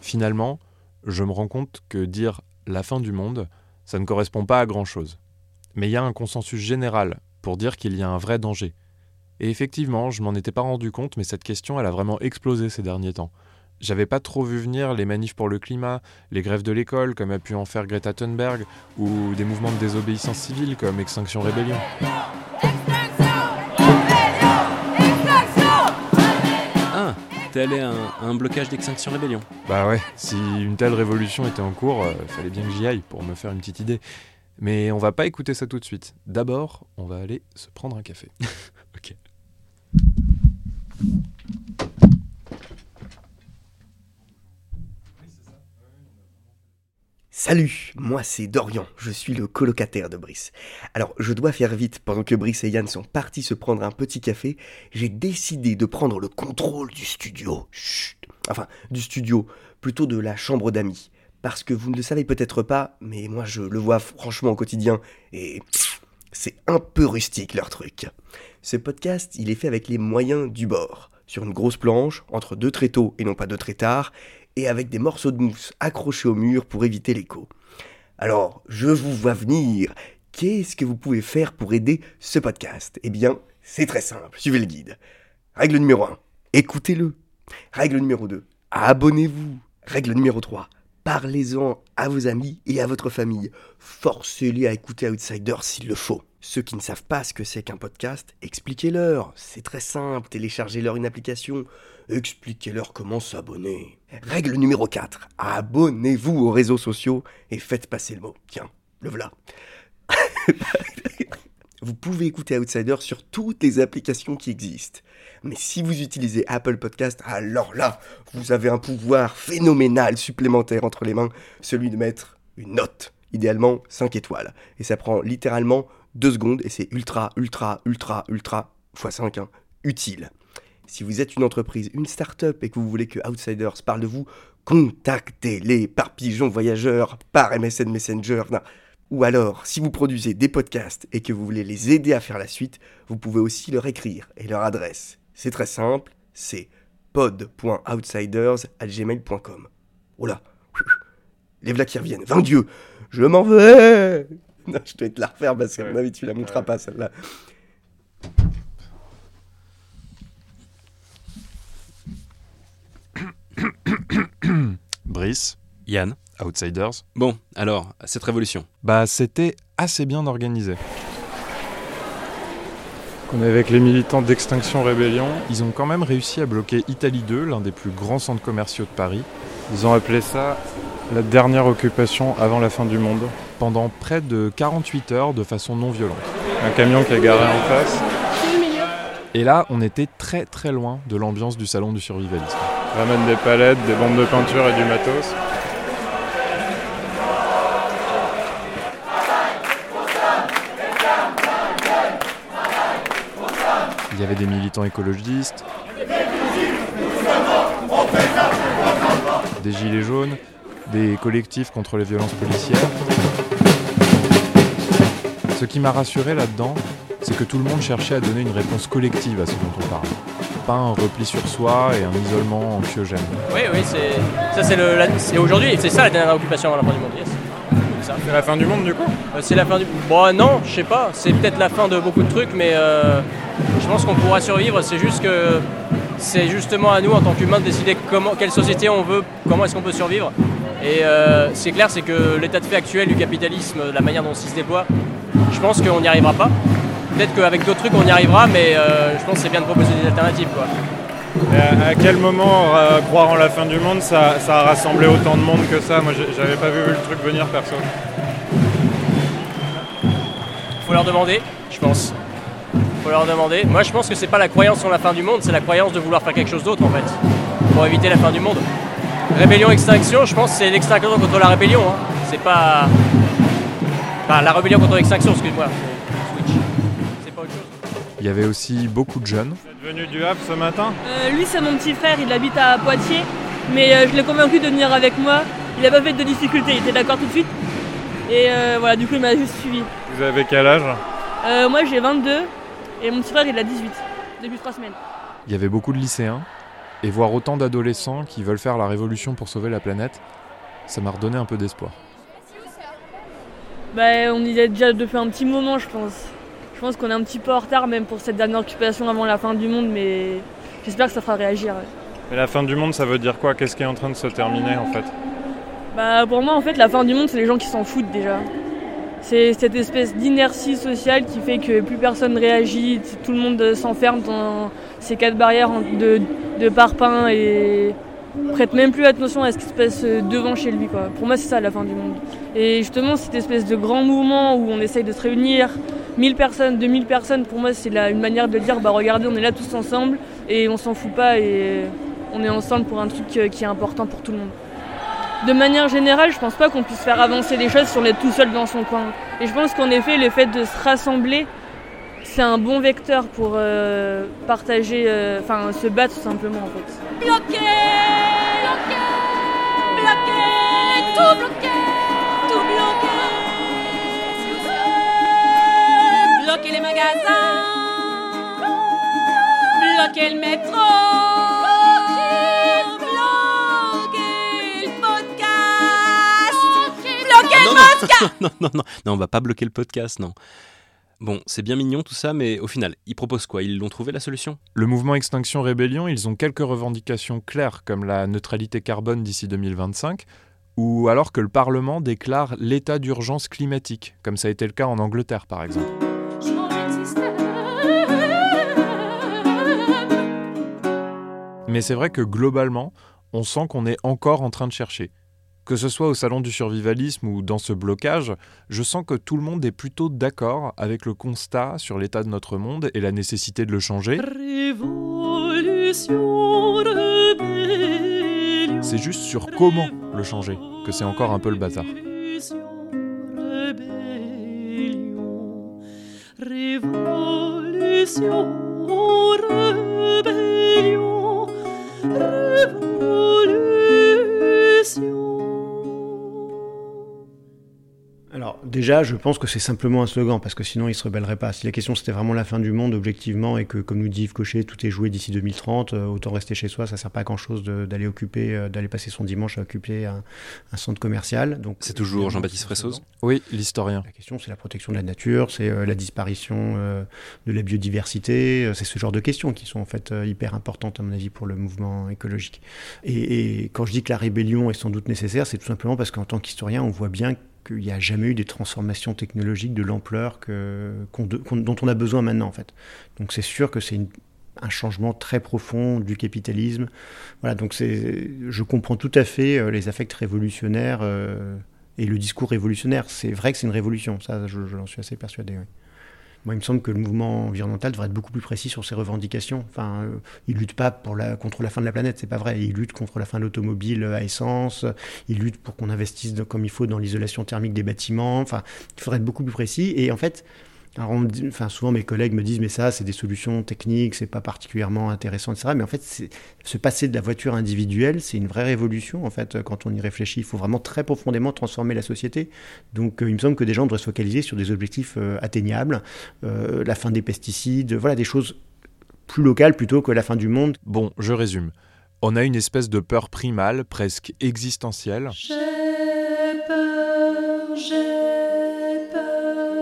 Finalement, je me rends compte que dire la fin du monde, ça ne correspond pas à grand-chose. Mais il y a un consensus général pour dire qu'il y a un vrai danger. Et effectivement, je m'en étais pas rendu compte, mais cette question, elle a vraiment explosé ces derniers temps. J'avais pas trop vu venir les manifs pour le climat, les grèves de l'école, comme a pu en faire Greta Thunberg, ou des mouvements de désobéissance civile, comme Extinction Rébellion. Ah, allé à un, un blocage d'Extinction Rébellion. Bah ouais, si une telle révolution était en cours, euh, fallait bien que j'y aille pour me faire une petite idée. Mais on va pas écouter ça tout de suite. D'abord, on va aller se prendre un café. ok. Salut, moi c'est Dorian, je suis le colocataire de Brice. Alors je dois faire vite, pendant que Brice et Yann sont partis se prendre un petit café, j'ai décidé de prendre le contrôle du studio. Chut. Enfin, du studio, plutôt de la chambre d'amis. Parce que vous ne le savez peut-être pas, mais moi je le vois franchement au quotidien, et c'est un peu rustique leur truc. Ce podcast, il est fait avec les moyens du bord, sur une grosse planche, entre deux tréteaux et non pas deux trétards, et avec des morceaux de mousse accrochés au mur pour éviter l'écho. Alors, je vous vois venir. Qu'est-ce que vous pouvez faire pour aider ce podcast? Eh bien, c'est très simple, suivez le guide. Règle numéro 1, écoutez-le. Règle numéro 2, abonnez-vous. Règle numéro 3, parlez-en à vos amis et à votre famille. Forcez-les à écouter Outsider s'il le faut. Ceux qui ne savent pas ce que c'est qu'un podcast, expliquez-leur. C'est très simple, téléchargez-leur une application. Expliquez-leur comment s'abonner. Règle numéro 4. Abonnez-vous aux réseaux sociaux et faites passer le mot. Tiens, le voilà. Vous pouvez écouter Outsider sur toutes les applications qui existent. Mais si vous utilisez Apple Podcast, alors là, vous avez un pouvoir phénoménal supplémentaire entre les mains, celui de mettre une note, idéalement 5 étoiles. Et ça prend littéralement deux secondes et c'est ultra, ultra, ultra, ultra, x 5, hein, utile. Si vous êtes une entreprise, une start-up et que vous voulez que Outsiders parle de vous, contactez-les par pigeon voyageur, par MSN Messenger. Ou alors, si vous produisez des podcasts et que vous voulez les aider à faire la suite, vous pouvez aussi leur écrire. Et leur adresse, c'est très simple, c'est pod.outsiders.gmail.com. Oh là, les v'là qui reviennent. 20 Dieu, je m'en vais Non, je dois te la refaire parce qu'à mon avis, tu la montreras pas celle-là. Brice, Yann, Outsiders. Bon, alors, cette révolution. Bah, c'était assez bien organisé. On est avec les militants d'Extinction Rébellion. Ils ont quand même réussi à bloquer Italie 2, l'un des plus grands centres commerciaux de Paris. Ils ont appelé ça la dernière occupation avant la fin du monde. Pendant près de 48 heures de façon non violente. Un camion qui est garé en face. Et là, on était très très loin de l'ambiance du salon du survivalisme. Ramène des palettes, des bombes de peinture et du matos. Il y avait des militants écologistes, des gilets jaunes, des collectifs contre les violences policières. Ce qui m'a rassuré là-dedans, c'est que tout le monde cherchait à donner une réponse collective à ce dont on parle. Pas un repli sur soi et un isolement anxiogène. Oui, oui, c'est ça, c'est le, la- c'est aujourd'hui, c'est ça la dernière occupation avant la fin du monde. yes. C'est la fin du monde du coup? Euh, C'est la fin du. Bon, non, je sais pas. C'est peut-être la fin de beaucoup de trucs, mais euh, je pense qu'on pourra survivre. C'est juste que c'est justement à nous, en tant qu'humains, de décider comment, quelle société on veut, comment est-ce qu'on peut survivre. Et euh, c'est clair, c'est que l'état de fait actuel du capitalisme, la manière dont il se déploie, je pense qu'on n'y arrivera pas. Peut-être qu'avec d'autres trucs, on y arrivera, mais euh, je pense que c'est bien de proposer des alternatives, quoi. Et à, quel moment euh, croire en la fin du monde ça, ça a rassemblé autant de monde que ça? Moi j'avais pas vu le truc venir perso. Faut leur demander, je pense. Faut leur demander. Moi, je pense que c'est pas la croyance en la fin du monde, c'est la croyance de vouloir faire quelque chose d'autre, en fait, pour éviter la fin du monde. Rébellion, extinction, je pense que c'est l'extinction contre la rébellion. hein. C'est pas. Enfin, la rébellion contre l'extinction, excuse-moi. c'est Switch. C'est pas autre chose. Il y avait aussi beaucoup de jeunes. Vous êtes venu du Havre ce matin? Euh, lui, c'est mon petit frère, il habite à Poitiers, mais euh, je l'ai convaincu de venir avec moi. Il n'a pas fait de difficulté, il était d'accord tout de suite. Et euh, voilà, du coup, il m'a juste suivi. Vous avez quel âge? Euh, moi, j'ai 22 et mon petit frère, il a 18 depuis 3 semaines. Il y avait beaucoup de lycéens. Et voir autant d'adolescents qui veulent faire la révolution pour sauver la planète, ça m'a redonné un peu d'espoir. Bah, on y est déjà depuis un petit moment, je pense. Je pense qu'on est un petit peu en retard, même pour cette dernière occupation avant la fin du monde, mais j'espère que ça fera réagir. ouais. Et la fin du monde ça veut dire quoi? Qu'est-ce qui est en train de se terminer en fait? Bah pour moi en fait la fin du monde c'est les gens qui s'en foutent déjà. C'est cette espèce d'inertie sociale qui fait que plus personne réagit, tout le monde s'enferme dans ces quatre barrières de, de parpaings et prête même plus attention à ce qui se passe devant chez lui. Quoi. Pour moi c'est ça la fin du monde. Et justement cette espèce de grand mouvement où on essaye de se réunir, 1000 personnes, 2000 personnes, pour moi c'est une manière de dire bah regardez on est là tous ensemble et on s'en fout pas et on est ensemble pour un truc euh, qui est important pour tout le monde. De manière générale, je pense pas qu'on puisse faire avancer les choses si on est tout seul dans son coin. Et je pense qu'en effet, le fait de se rassembler, c'est un bon vecteur pour euh, partager, euh, enfin se battre tout simplement en fait. Bloqué, bloqué, bloqué, tout bloqué, tout bloqué. Bloquer les magasins, bloquer le métro, non, non, non, non, on va pas bloquer le podcast, non. Bon, c'est bien mignon tout ça, mais au final, ils proposent quoi? Ils l'ont trouvé la solution? Le mouvement Extinction Rébellion, ils ont quelques revendications claires comme la neutralité carbone d'ici 2025, ou alors que le Parlement déclare l'état d'urgence climatique, comme ça a été le cas en Angleterre par exemple. Mais c'est vrai que globalement, on sent qu'on est encore en train de chercher. Que ce soit au salon du survivalisme ou dans ce blocage, je sens que tout le monde est plutôt d'accord avec le constat sur l'état de notre monde et la nécessité de le changer. C'est juste sur comment le changer que c'est encore un peu le bazar. révolution, rébellion, révolution. Alors déjà, je pense que c'est simplement un slogan, parce que sinon ils se rebelleraient pas. Si la question c'était vraiment la fin du monde, objectivement, et que comme nous dit Yves Cochet, tout est joué d'ici 2030, euh, autant rester chez soi, ça sert pas à grand chose d'aller occuper, euh, d'aller passer son dimanche à occuper un, un centre commercial. Donc C'est toujours Jean-Baptiste Fressoz Oui, l'historien. La question c'est la protection de la nature, c'est euh, la disparition euh, de la biodiversité, euh, c'est ce genre de questions qui sont en fait euh, hyper importantes à mon avis pour le mouvement écologique. Et, et quand je dis que la rébellion est sans doute nécessaire, c'est tout simplement parce qu'en tant qu'historien, on voit bien qu'il n'y a jamais eu des transformations technologiques de l'ampleur que, dont on a besoin maintenant en fait. Donc c'est sûr que c'est un changement très profond du capitalisme. Voilà, donc c'est, je comprends tout à fait euh, les affects révolutionnaires euh, et le discours révolutionnaire. C'est vrai que c'est une révolution, ça je, j'en suis assez persuadé. oui. Moi, il me semble que le mouvement environnemental devrait être beaucoup plus précis sur ses revendications. Enfin, euh, il lutte pas contre la fin de la planète, c'est pas vrai. Il lutte contre la fin de l'automobile à essence. Il lutte pour qu'on investisse comme il faut dans l'isolation thermique des bâtiments. Enfin, il faudrait être beaucoup plus précis. Et en fait, alors on me dit- enfin, souvent mes collègues me disent mais ça c'est des solutions techniques, c'est pas particulièrement intéressant, etc. Mais en fait, c'est- se passer de la voiture individuelle, c'est une vraie révolution en fait. Quand on y réfléchit, il faut vraiment très profondément transformer la société. Donc, euh, il me semble que des gens devraient se focaliser sur des objectifs euh, atteignables, euh, la fin des pesticides, voilà des choses plus locales plutôt que la fin du monde. Bon, je résume. On a une espèce de peur primale, presque existentielle. J'ai peur, j'ai peur.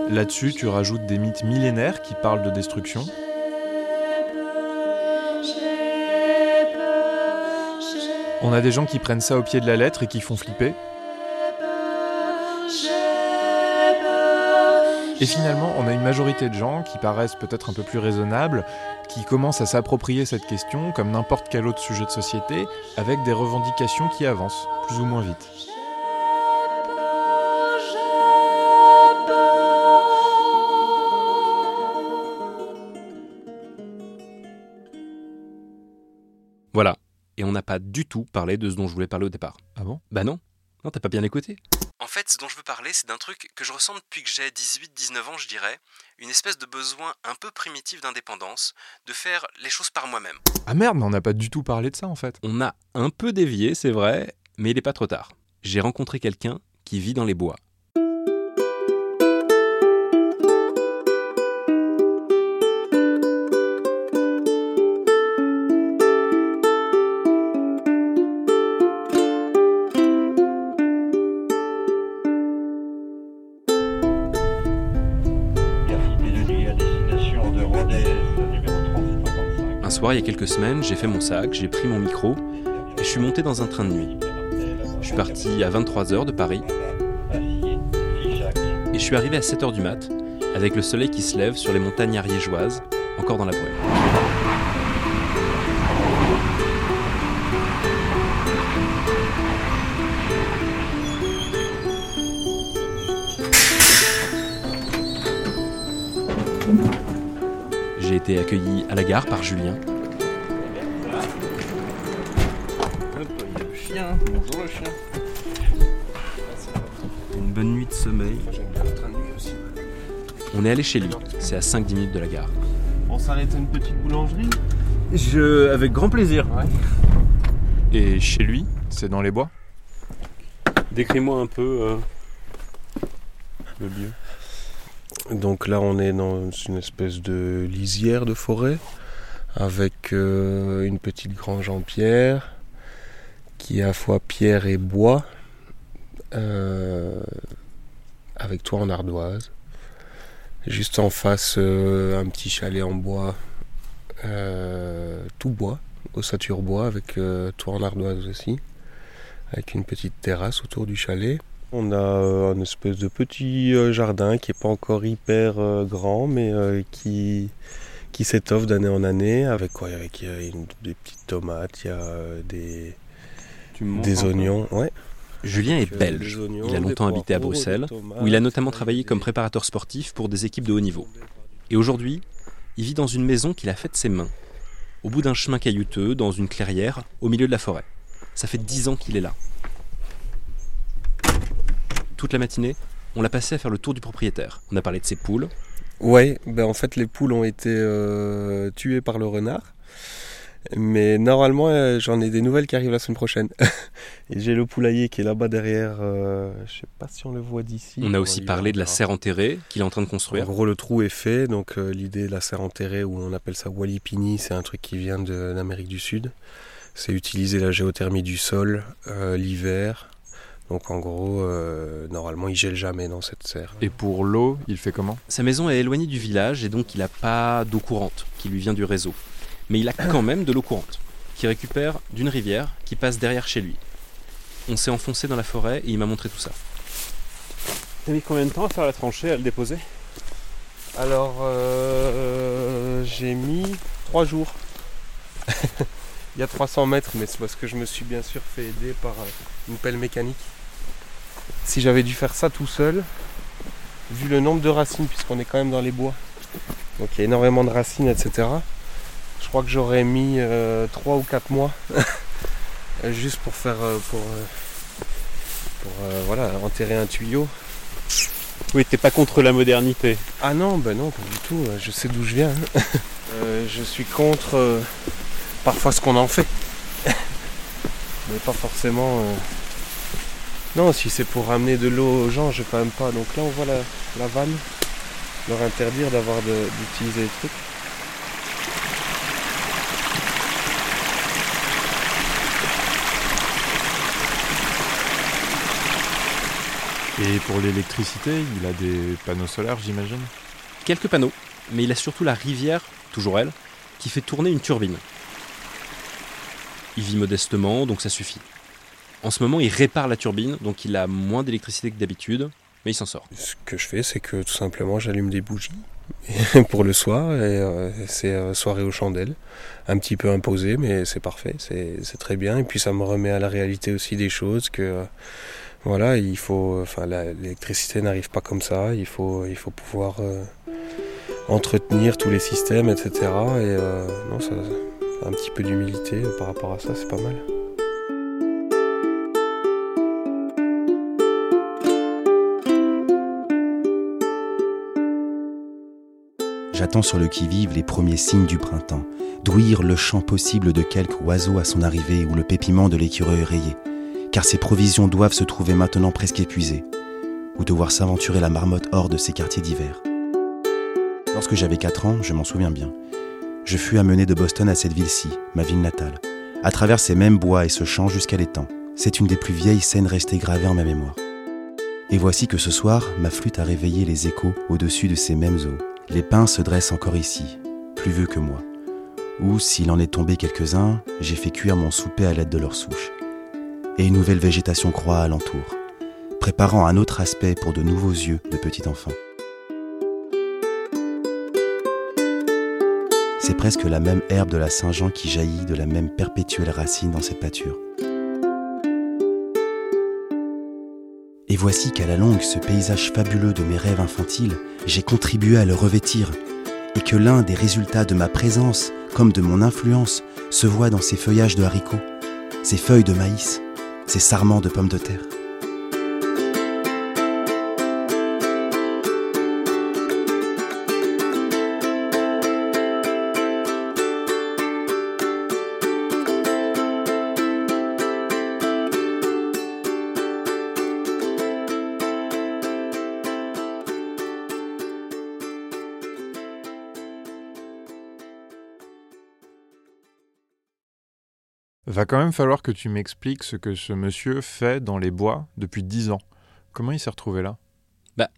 Là-dessus, tu rajoutes des mythes millénaires qui parlent de destruction. On a des gens qui prennent ça au pied de la lettre et qui font flipper. Et finalement, on a une majorité de gens qui paraissent peut-être un peu plus raisonnables, qui commencent à s'approprier cette question comme n'importe quel autre sujet de société, avec des revendications qui avancent, plus ou moins vite. Voilà. Et on n'a pas du tout parlé de ce dont je voulais parler au départ. Ah bon? Bah non. Non, t'as pas bien écouté. En fait, ce dont je veux parler, c'est d'un truc que je ressens depuis que j'ai 18-19 ans, je dirais. Une espèce de besoin un peu primitif d'indépendance, de faire les choses par moi-même. Ah merde, mais on n'a pas du tout parlé de ça en fait. On a un peu dévié, c'est vrai, mais il n'est pas trop tard. J'ai rencontré quelqu'un qui vit dans les bois. Il y a quelques semaines, j'ai fait mon sac, j'ai pris mon micro et je suis monté dans un train de nuit. Je suis parti à 23h de Paris et je suis arrivé à 7h du mat avec le soleil qui se lève sur les montagnes ariégeoises, encore dans la brume. J'ai été accueilli à la gare par Julien. Bonjour le chien. Une bonne nuit de sommeil. On est allé chez lui, c'est à 5-10 minutes de la gare. On s'arrête à une petite boulangerie Je, avec grand plaisir. Et chez lui, c'est dans les bois? Décris-moi un peu euh, le lieu. Donc là, on est dans une espèce de lisière de forêt avec euh, une petite grange en pierre qui est à fois pierre et bois euh, avec toit en ardoise. Juste en face, euh, un petit chalet en bois, euh, tout bois, ossature bois avec toit en ardoise aussi, avec une petite terrasse autour du chalet. On a un espèce de petit jardin qui n'est pas encore hyper grand, mais qui, qui s'étoffe d'année en année avec quoi Avec euh, une- des petites tomates, il y a des, des oignons. Ouais. Julien est belge. Il a longtemps habité à Bruxelles, tomates, où il a notamment travaillé comme préparateur sportif pour des équipes de haut niveau. Et aujourd'hui, il vit dans une maison qu'il a faite de ses mains, au bout d'un chemin caillouteux, dans une clairière, au milieu de la forêt. Ça fait dix ans qu'il est là. Toute la matinée, on l'a passé à faire le tour du propriétaire. On a parlé de ses poules, Ouais, ben en fait les poules ont été euh, tuées par le renard. Mais normalement, euh, j'en ai des nouvelles qui arrivent la semaine prochaine. Et j'ai le poulailler qui est là-bas derrière. euh, je sais pas si on le voit d'ici. On a aussi parlé de la serre enterrée qu'il est en train de En construire. gros, le trou est fait. Donc, euh, l'idée de la serre enterrée, ou on appelle ça Walipini, c'est un truc qui vient de l'Amérique du Sud. C'est utiliser la géothermie du sol euh, l'hiver. Donc, en gros, euh, normalement, il gèle jamais dans cette serre. Et pour l'eau, il fait comment? Sa maison est éloignée du village et donc il n'a pas d'eau courante qui lui vient du réseau. Mais il a quand même de l'eau courante, qui récupère d'une rivière qui passe derrière chez lui. On s'est enfoncé dans la forêt et il m'a montré tout ça. T'as mis combien de temps à faire la tranchée, à le déposer? Alors, euh, j'ai mis trois jours. Il y a 300 mètres, mais c'est parce que je me suis bien sûr fait aider par euh, une pelle mécanique. Si j'avais dû faire ça tout seul, vu le nombre de racines, puisqu'on est quand même dans les bois, donc il y a énormément de racines, etc. Je crois que j'aurais mis 3 ou 4 mois juste pour faire euh, pour, euh, pour euh, voilà, enterrer un tuyau. Oui, t'es pas contre la modernité. Ah non, ben non, pas du tout. euh, Je sais d'où je viens. hein. Euh, je suis contre euh, parfois ce qu'on en fait. Mais pas forcément. euh, Non, si c'est pour ramener de l'eau aux gens, je quand même pas. Donc là, on voit la, la vanne. Leur interdire d'avoir d'utiliser les trucs. Et pour l'électricité, il a des panneaux solaires, j'imagine Quelques panneaux, mais il a surtout la rivière, toujours elle, qui fait tourner une turbine. Il vit modestement, donc ça suffit. En ce moment, il répare la turbine, donc il a moins d'électricité que d'habitude, mais il s'en sort. Ce que je fais, c'est que tout simplement, j'allume des bougies pour le soir. Et euh, c'est euh, soirée aux chandelles. Un petit peu imposé, mais c'est parfait. C'est c'est très bien. Et puis ça me remet à la réalité aussi des choses que. euh, voilà, il faut, enfin, l'électricité n'arrive pas comme ça. Il faut, il faut pouvoir euh, entretenir tous les systèmes, etc. Et euh, non, ça, un petit peu d'humilité par rapport à ça, c'est pas mal. J'attends sur le qui-vive les premiers signes du printemps, d'ouïr le chant possible de quelque oiseau à son arrivée ou le pépiment de l'écureuil rayé, car ses provisions doivent se trouver maintenant presque épuisées, ou de voir s'aventurer la marmotte hors de ses quartiers d'hiver. Lorsque j'avais 4 ans, je m'en souviens bien, je fus amené de Boston à cette ville-ci, ma ville natale, à travers ces mêmes bois et ce champ jusqu'à l'étang. C'est une des plus vieilles scènes restées gravées en ma mémoire. Et voici que ce soir, ma flûte a réveillé les échos au-dessus de ces mêmes eaux. Les pins se dressent encore ici, plus vieux que moi. Ou, s'il en est tombé quelques-uns, j'ai fait cuire mon souper à l'aide de leurs souches. Et une nouvelle végétation croît alentour, préparant un autre aspect pour de nouveaux yeux de petit enfant. C'est presque la même herbe de la Saint-Jean qui jaillit de la même perpétuelle racine dans cette pâture. Et voici qu'à la longue, ce paysage fabuleux de mes rêves infantiles, j'ai contribué à le revêtir, et que l'un des résultats de ma présence, comme de mon influence, se voit dans ces feuillages de haricots, ces feuilles de maïs, ces sarments de pommes de terre. Va quand même falloir que tu m'expliques ce que ce monsieur fait dans les bois depuis 10 ans. Comment il s'est retrouvé là? Bah,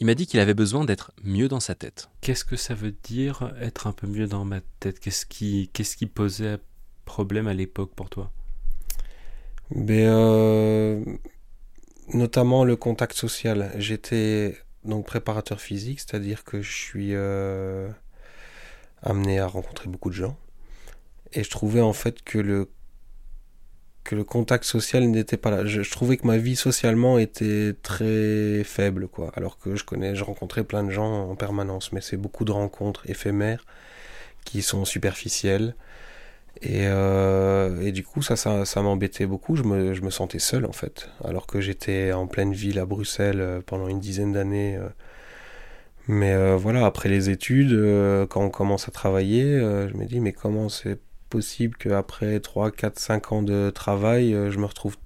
il m'a dit qu'il avait besoin d'être mieux dans sa tête. Qu'est-ce que ça veut dire être un peu mieux dans ma tête? Qu'est-ce qui, qu'est-ce qui posait problème à l'époque pour toi? Ben, euh, notamment le contact social. J'étais donc préparateur physique, c'est-à-dire que je suis euh, amené à rencontrer beaucoup de gens. Et je trouvais en fait que le, que le contact social n'était pas là. Je, trouvais que ma vie socialement était très faible, quoi. Alors que je connais, je rencontrais plein de gens en permanence, mais c'est beaucoup de rencontres éphémères qui sont superficielles. Et, euh, et du coup, ça, ça, ça m'embêtait beaucoup. Je me, je me sentais seul, en fait. Alors que j'étais en pleine ville à Bruxelles euh, pendant une dizaine d'années, euh, Mais voilà, après les études, quand on commence à travailler, je me dis, mais comment c'est possible qu'après 3, 4, 5 ans de travail, je me retrouve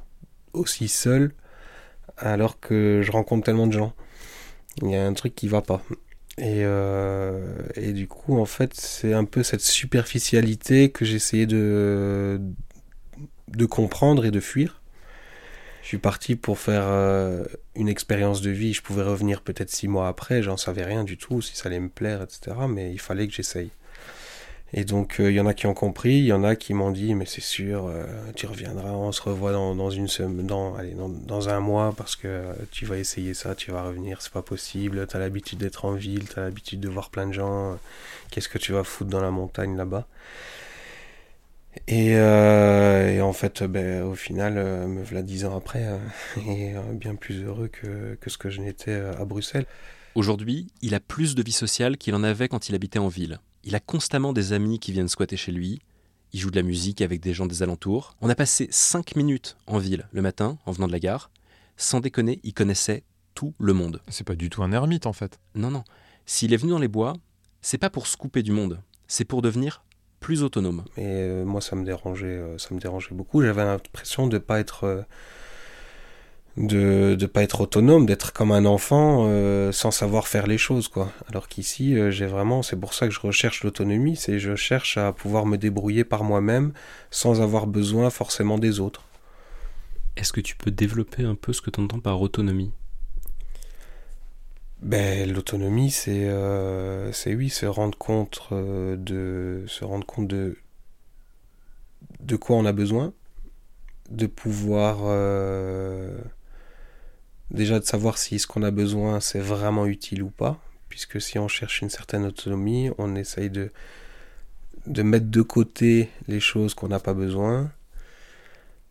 aussi seul alors que je rencontre tellement de gens Il y a un truc qui va pas. Et, et du coup, en fait, c'est un peu cette superficialité que j'essayais de, de comprendre et de fuir. Je suis parti pour faire euh, une expérience de vie. Je pouvais revenir peut-être six mois après, j'en savais rien du tout, si ça allait me plaire, etc. Mais il fallait que j'essaye. Et donc, il euh, y en a qui ont compris, il y en a qui m'ont dit, mais c'est sûr, euh, tu reviendras, on se revoit dans, une semaine, dans, allez, dans, un mois, parce que tu vas essayer ça, tu vas revenir, c'est pas possible, t'as l'habitude d'être en ville, t'as l'habitude de voir plein de gens, qu'est-ce que tu vas foutre dans la montagne là-bas? Et, euh, en fait, ben, au final, euh, me voilà dix ans après, euh, et euh, bien plus heureux que, que ce que je n'étais à Bruxelles. Aujourd'hui, il a plus de vie sociale qu'il en avait quand il habitait en ville. Il a constamment des amis qui viennent squatter chez lui. Il joue de la musique avec des gens des alentours. On a passé cinq minutes en ville le matin, en venant de la gare. Sans déconner, il connaissait tout le monde. C'est pas du tout un ermite en fait. Non, non. S'il est venu dans les bois, c'est pas pour se couper du monde, c'est pour devenir plus autonome. Et euh, moi, ça me dérangeait, euh, ça me dérangeait beaucoup. J'avais l'impression de pas être euh, de ne pas être autonome, d'être comme un enfant sans savoir faire les choses, quoi. Alors qu'ici, j'ai vraiment, c'est pour ça que je recherche l'autonomie, c'est je cherche à pouvoir me débrouiller par moi-même sans avoir besoin forcément des autres. Est-ce que tu peux développer un peu ce que tu entends par autonomie? Ben, l'autonomie, c'est euh, c'est oui, se rendre compte euh, de se rendre compte de de quoi on a besoin, de pouvoir euh, déjà de savoir si ce qu'on a besoin c'est vraiment utile ou pas, puisque si on cherche une certaine autonomie, on essaye de mettre de côté les choses qu'on n'a pas besoin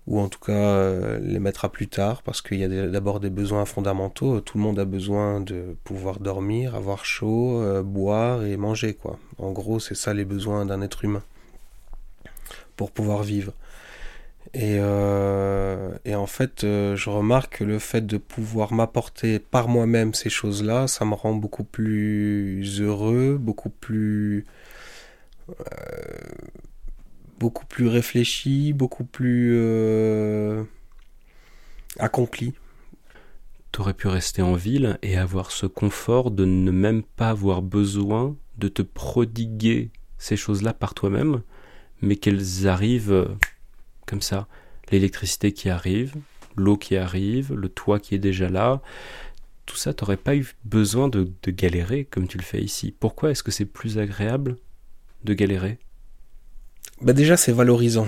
ou en tout cas euh, les mettre à plus tard parce qu'il y a d'abord des besoins fondamentaux. Tout le monde a besoin de pouvoir dormir, avoir chaud, euh, boire et manger quoi. En gros, c'est ça les besoins d'un être humain pour pouvoir vivre. Et, euh, et en fait, je remarque que le fait de pouvoir m'apporter par moi-même ces choses-là, ça me rend beaucoup plus heureux, beaucoup plus beaucoup plus réfléchi, beaucoup plus euh, accompli. T'aurais pu rester en ville et avoir ce confort de ne même pas avoir besoin de te prodiguer ces choses-là par toi-même, mais qu'elles arrivent euh, comme ça. L'électricité qui arrive, l'eau qui arrive, le toit qui est déjà là, tout ça, t'aurais pas eu besoin de galérer comme tu le fais ici. Pourquoi est-ce que c'est plus agréable de galérer? Bah déjà c'est valorisant.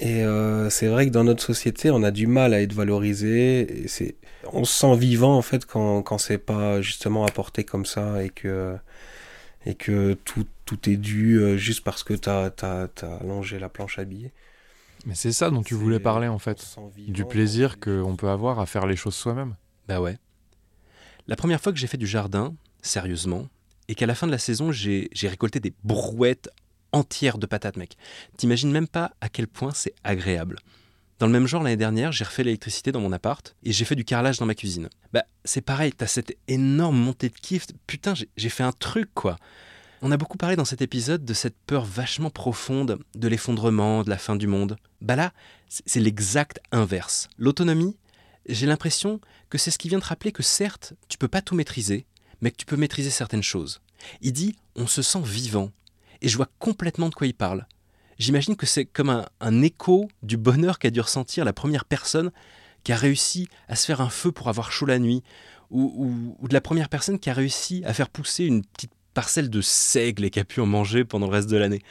Et euh, c'est vrai que dans notre société, on a du mal à être valorisé. On se sent vivant en fait quand, quand c'est pas justement apporté comme ça et que tout, est dû euh, juste parce que t'as as, as, allongé la planche à billets. Mais c'est ça dont tu voulais parler en fait, du plaisir qu'on peut avoir à faire les choses soi-même. Bah ouais. La première fois que j'ai fait du jardin, sérieusement, et qu'à la fin de la saison j'ai récolté des brouettes entière de patates, mec. T'imagines même pas à quel point c'est agréable. Dans le même genre, l'année dernière, j'ai refait l'électricité dans mon appart et j'ai fait du carrelage dans ma cuisine. Bah, c'est pareil, t'as cette énorme montée de kiff. Putain, j'ai fait un truc, quoi. On a beaucoup parlé dans cet épisode de cette peur vachement profonde de l'effondrement, de la fin du monde. Bah là, c'est l'exact inverse. L'autonomie, j'ai l'impression que c'est ce qui vient te rappeler que certes, tu peux pas tout maîtriser, mais que tu peux maîtriser certaines choses. Il dit on se sent vivant, et je vois complètement de quoi il parle. J'imagine que c'est comme un, écho du bonheur qu'a dû ressentir la première personne qui a réussi à se faire un feu pour avoir chaud la nuit, ou, de la première personne qui a réussi à faire pousser une petite parcelle de seigle et qui a pu en manger pendant le reste de l'année.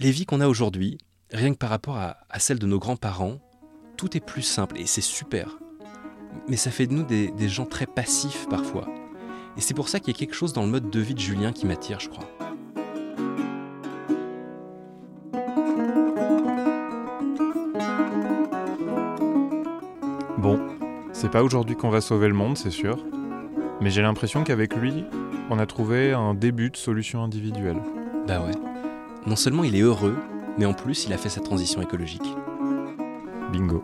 Les vies qu'on a aujourd'hui, rien que par rapport à, celles de nos grands-parents, tout est plus simple et c'est super. Mais ça fait de nous des, gens très passifs parfois. Et c'est pour ça qu'il y a quelque chose dans le mode de vie de Julien qui m'attire, je crois. C'est pas aujourd'hui qu'on va sauver le monde, c'est sûr. Mais j'ai l'impression qu'avec lui, on a trouvé un début de solution individuelle. Bah ouais. Non seulement il est heureux, mais en plus il a fait sa transition écologique. Bingo.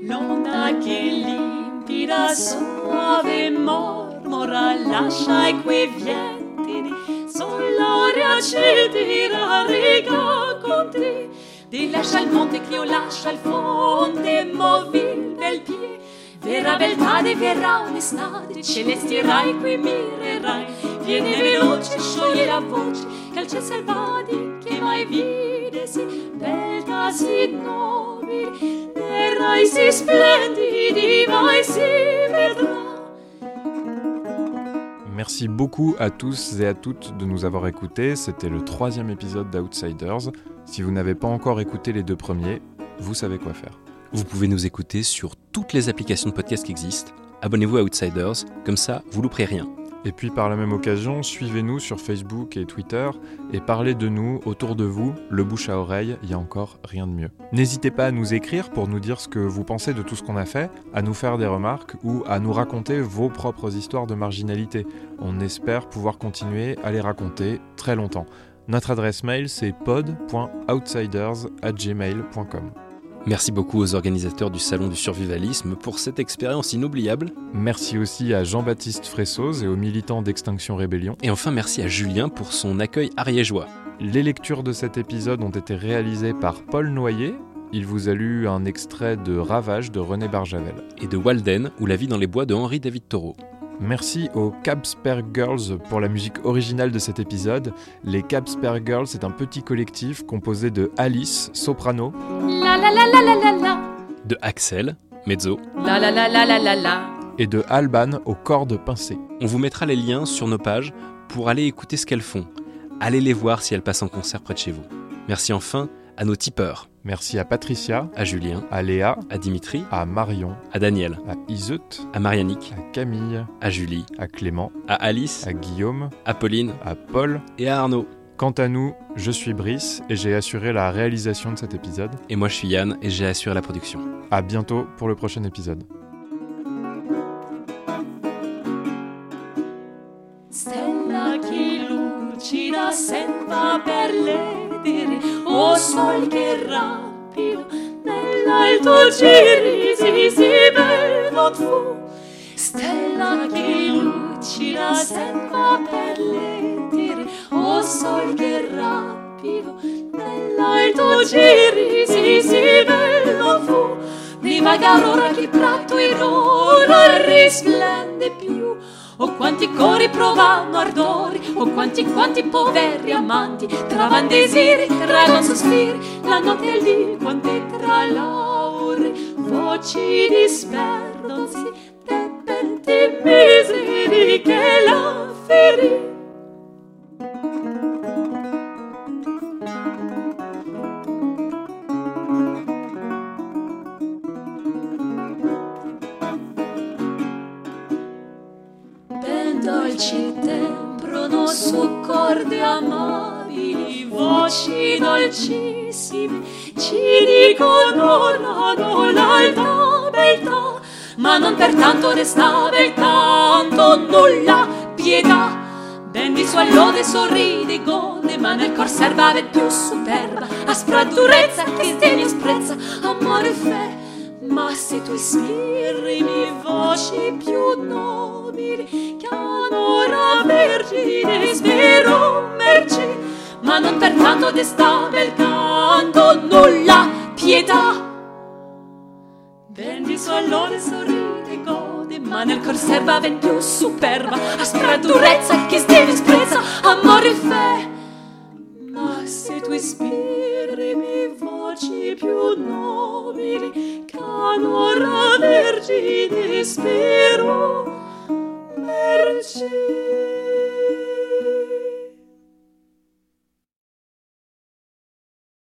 L'on a soave mormora lascia i quivientini sull'aria ci riga con te ti lascia il monte che io lascia il fonte movi del piede Verrà beltà e verrà onestade, celesti rai qui mirerai. Viene veloce, scioglie la voce, che al ciel selvati che mai vide si beltà si nobili, ne rai si splendidi, mai si vedrà. Merci beaucoup à tous et à toutes de nous avoir écoutés. C'était le troisième épisode d'Outsiders. Si vous n'avez pas encore écouté les deux premiers, vous savez quoi faire. Vous pouvez nous écouter sur toutes les applications de podcast qui existent. Abonnez-vous à Outsiders, comme ça, vous louperez rien. Et puis par la même occasion, suivez-nous sur Facebook et Twitter et parlez de nous autour de vous, le bouche à oreille, il y a encore rien de mieux. N'hésitez pas à nous écrire pour nous dire ce que vous pensez de tout ce qu'on a fait, à nous faire des remarques ou à nous raconter vos propres histoires de marginalité. On espère pouvoir continuer à les raconter très longtemps. Notre adresse mail c'est pod.outsiders@gmail.com. Merci beaucoup aux organisateurs du Salon du Survivalisme pour cette expérience inoubliable. Merci aussi à Jean-Baptiste Fressoz et aux militants d'Extinction Rébellion. Et enfin merci à Julien pour son accueil ariégeois. Les lectures de cet épisode ont été réalisées par Paul Noyer. Il vous a lu un extrait de Ravage de René Barjavel. Et de Walden ou La vie dans les bois de Henri David Thoreau. Merci aux Cabsper Girls pour la musique originale de cet épisode. Les Cabsper Girls, c'est un petit collectif composé de Alice, soprano, La la la la la la la. De Axel, mezzo. La la la la la la la. et de Alban aux cordes pincées. On vous mettra les liens sur nos pages pour aller écouter ce qu'elles font. Allez les voir si elles passent en concert près de chez vous. Merci enfin à nos tipeurs. Merci à Patricia, À Julien, à Léa, à Dimitri, à Marion, à Daniel, à Iseut, à Marianique, à Camille, à Julie, à Clément, à Alice, à Guillaume, à Pauline à Paul. et à Arnaud. Quant à nous, je suis Brice et j'ai assuré la réalisation de cet épisode. Et moi je suis Yann et j'ai assuré la production. À bientôt pour le prochain épisode. Stella che lucida senza per l'edere, o sol che rapido nell'alto giri si si bello tu. Stella che lucida senza per l'edere, o sol che rapido nell'alto giri si si bello tu. Divagar ora che prato in ora risplende più. O quanti cori provano ardori, o quanti quanti poveri amanti travan desiri, travan sospiri, la notte il dì, quante tra laure voci disperdonsi, de penti miseri che la ferì. Amabili, voci dolcissime ci dicono la l'alta beltà, ma non pertanto resta beltanto nulla pietà. Ben di sua lode sorride gode, ma nel cor serva più superba, aspra durezza che sdegno sprezza, amore e fe. Ma se tu ispirimi voci più nobili, che onora vergine, spero merci, ma non pertanto desta bel canto nulla pietà. Ben di sua lode sorride gode, ma nel cor serva ben più superba, aspra durezza che sdegno sprezza, amore e fe. Ma se tu ispirimi voci più nobili, che onora vergine, spero